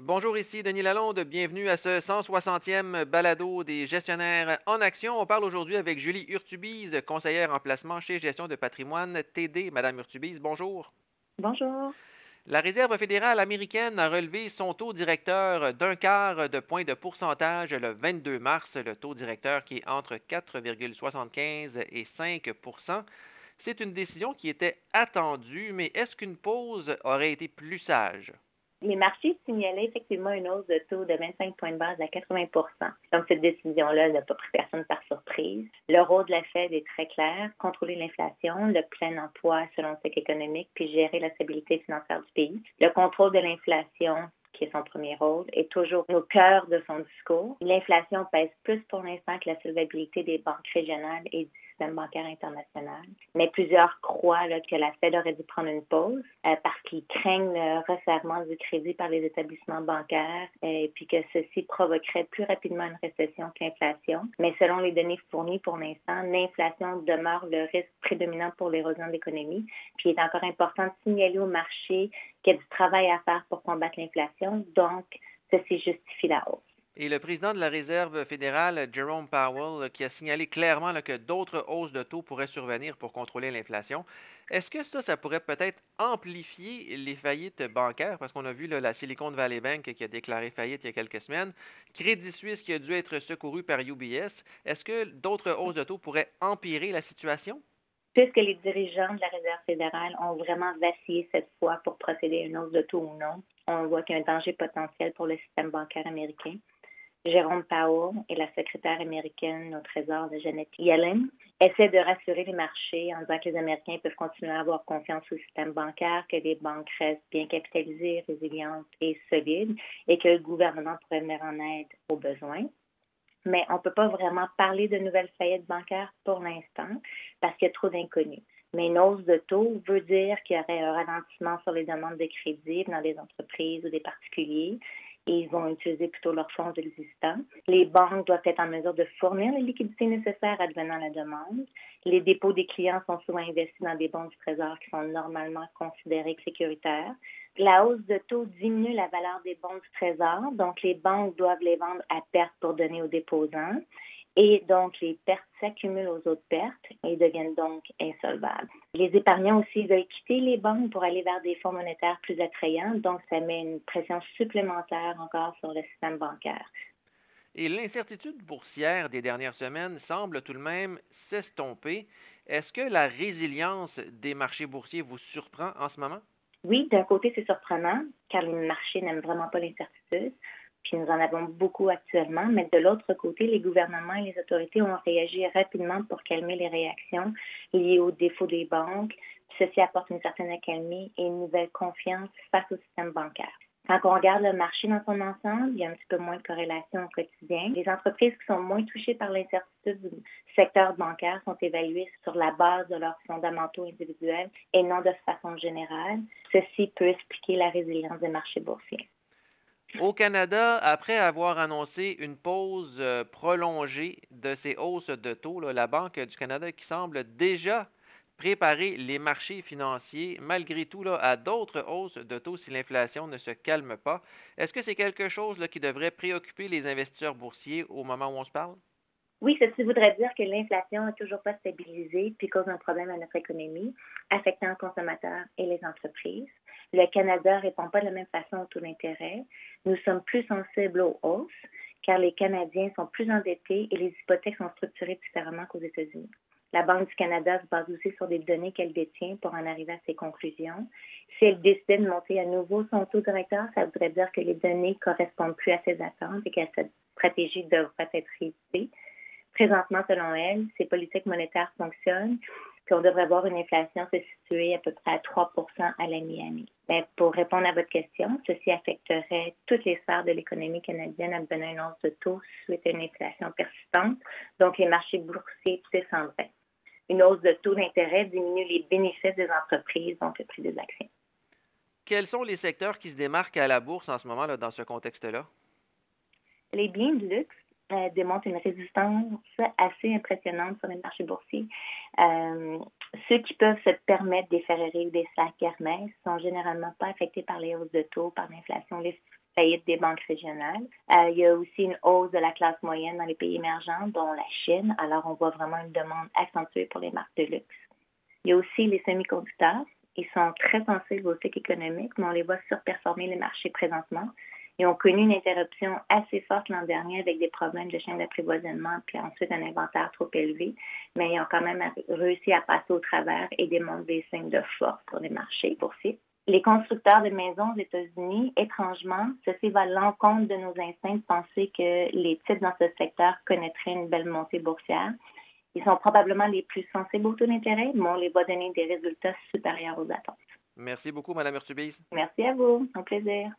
Bonjour, ici Denis Lalonde. Bienvenue à ce 160e balado des gestionnaires en action. On parle aujourd'hui avec Julie Urtubise, conseillère en placement chez Gestion de patrimoine TD. Madame Urtubise, bonjour. Bonjour. La Réserve fédérale américaine a relevé son taux directeur d'un quart de point de pourcentage le 22 mars, le taux directeur qui est entre 4,75 et 5% C'est une décision qui était attendue, mais est-ce qu'une pause aurait été plus sage? Les marchés signalaient effectivement une hausse de taux de 25 points de base à 80% Donc, cette décision-là n'a pas pris personne par surprise. Le rôle de la Fed est très clair, contrôler l'inflation, le plein emploi selon le cycle économique, puis gérer la stabilité financière du pays. Le contrôle de l'inflation, qui est son premier rôle, est toujours au cœur de son discours. L'inflation pèse plus pour l'instant que la solvabilité des banques régionales et du système bancaire international. Mais plusieurs croient que la Fed aurait dû prendre une pause euh, parce qu'ils craignent le resserrement du crédit par les établissements bancaires euh, et puis que ceci provoquerait plus rapidement une récession que l'inflation. Mais selon les données fournies pour l'instant, l'inflation demeure le risque prédominant pour l'érosion de l'économie. Puis il est encore important de signaler au marché qu'il y a du travail à faire pour combattre l'inflation. Donc, ceci justifie la hausse. Et le président de la Réserve fédérale, Jerome Powell, qui a signalé clairement que d'autres hausses de taux pourraient survenir pour contrôler l'inflation. Est-ce que ça, ça pourrait peut-être amplifier les faillites bancaires? Parce qu'on a vu la Silicon Valley Bank qui a déclaré faillite il y a quelques semaines, Crédit Suisse qui a dû être secouru par UBS. Est-ce que d'autres hausses de taux pourraient empirer la situation? Puisque les dirigeants de la Réserve fédérale ont vraiment vacillé cette fois pour procéder à une hausse de taux ou non, on voit qu'il y a un danger potentiel pour le système bancaire américain. Jérôme Powell et la secrétaire américaine au Trésor de Janet Yellen essaient de rassurer les marchés en disant que les Américains peuvent continuer à avoir confiance au système bancaire, que les banques restent bien capitalisées, résilientes et solides et que le gouvernement pourrait venir en aide aux besoins. Mais on ne peut pas vraiment parler de nouvelles faillites bancaires pour l'instant parce qu'il y a trop d'inconnus. Mais une hausse de taux veut dire qu'il y aurait un ralentissement sur les demandes de crédit dans les entreprises ou des particuliers et ils vont utiliser plutôt leurs fonds existants. Les banques doivent être en mesure de fournir les liquidités nécessaires advenant la demande. Les dépôts des clients sont souvent investis dans des bons du trésor qui sont normalement considérés sécuritaires. La hausse de taux diminue la valeur des bons du trésor, donc les banques doivent les vendre à perte pour donner aux déposants. Et donc, les pertes s'accumulent aux autres pertes et deviennent donc insolvables. Les épargnants aussi veulent quitter les banques pour aller vers des fonds monétaires plus attrayants, donc ça met une pression supplémentaire encore sur le système bancaire. Et l'incertitude boursière des dernières semaines semble tout de même s'estomper. Est-ce que la résilience des marchés boursiers vous surprend en ce moment? Oui, d'un côté, c'est surprenant, car les marchés n'aiment vraiment pas l'incertitude puis nous en avons beaucoup actuellement, mais de l'autre côté, les gouvernements et les autorités ont réagi rapidement pour calmer les réactions liées aux défauts des banques. Ceci apporte une certaine accalmie et une nouvelle confiance face au système bancaire. Quand on regarde le marché dans son ensemble, il y a un petit peu moins de corrélation au quotidien. Les entreprises qui sont moins touchées par l'incertitude du secteur bancaire sont évaluées sur la base de leurs fondamentaux individuels et non de façon générale. Ceci peut expliquer la résilience des marchés boursiers. Au Canada, après avoir annoncé une pause euh, prolongée de ces hausses de taux, la Banque du Canada qui semble déjà préparer les marchés financiers malgré tout à d'autres hausses de taux si l'inflation ne se calme pas. Est-ce que c'est quelque chose qui devrait préoccuper les investisseurs boursiers au moment où on se parle? Oui, ceci voudrait dire que l'inflation n'est toujours pas stabilisée puis cause un problème à notre économie, affectant les consommateurs et les entreprises. Le Canada répond pas de la même façon au taux d'intérêt. Nous sommes plus sensibles aux hausses car les Canadiens sont plus endettés et les hypothèques sont structurées différemment qu'aux États-Unis. La Banque du Canada se base aussi sur des données qu'elle détient pour en arriver à ses conclusions. Si elle décide de monter à nouveau son taux directeur, ça voudrait dire que les données correspondent plus à ses attentes et que cette stratégie devrait être révisée. Présentement, selon elle, ces politiques monétaires fonctionnent, puis on devrait voir une inflation se situer à peu près à 3 à la mi-année. Ben, pour répondre à votre question, ceci affecterait toutes les sphères de l'économie canadienne à donner une hausse de taux suite à une inflation persistante, donc les marchés boursiers descendraient. Une hausse de taux d'intérêt diminue les bénéfices des entreprises, donc le prix des actions. Quels sont les secteurs qui se démarquent à la bourse en ce moment là, dans ce contexte-là? Les biens de luxe euh, démontre une résistance assez impressionnante sur les marchés boursiers. Euh, ceux qui peuvent se permettre des Ferrari ou des sacs Hermès sont généralement pas affectés par les hausses de taux, par l'inflation. Les faillite des banques régionales. Euh, il y a aussi une hausse de la classe moyenne dans les pays émergents, dont la Chine. Alors, on voit vraiment une demande accentuée pour les marques de luxe. Il y a aussi les semi-conducteurs. Ils sont très sensibles au cycle économique, mais on les voit surperformer les marchés présentement. Ils ont connu une interruption assez forte l'an dernier avec des problèmes de chaîne d'approvisionnement, puis ensuite un inventaire trop élevé, mais ils ont quand même réussi à passer au travers et démontrent des signes de force pour les marchés boursiers. Les constructeurs de maisons aux États-Unis, étrangement, ceci va à l'encontre de nos instincts de penser que les titres dans ce secteur connaîtraient une belle montée boursière. Ils sont probablement les plus sensibles au taux d'intérêt, mais on les voit donner des résultats supérieurs aux attentes. Merci beaucoup, Mme Urtubise. Merci à vous. Un plaisir.